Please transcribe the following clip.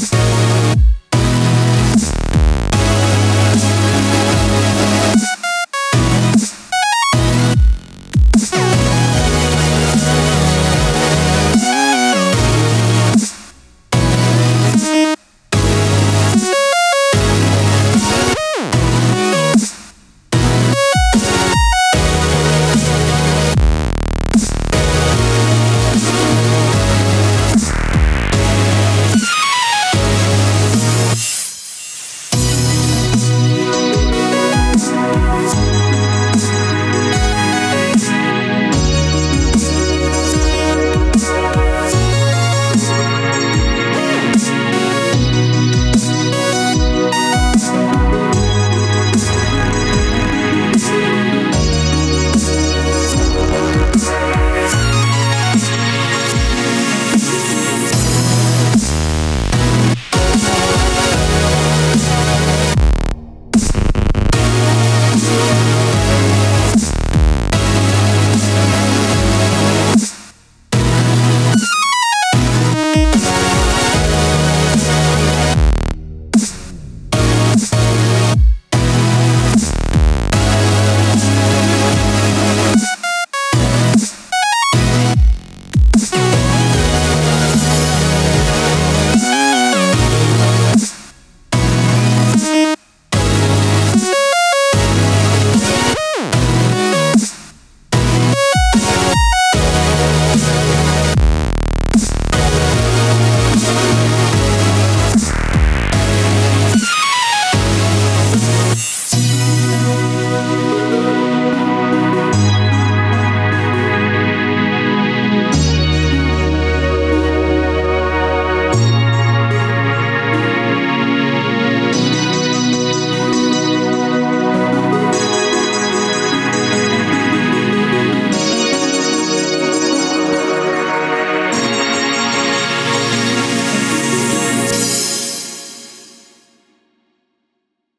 Podcast.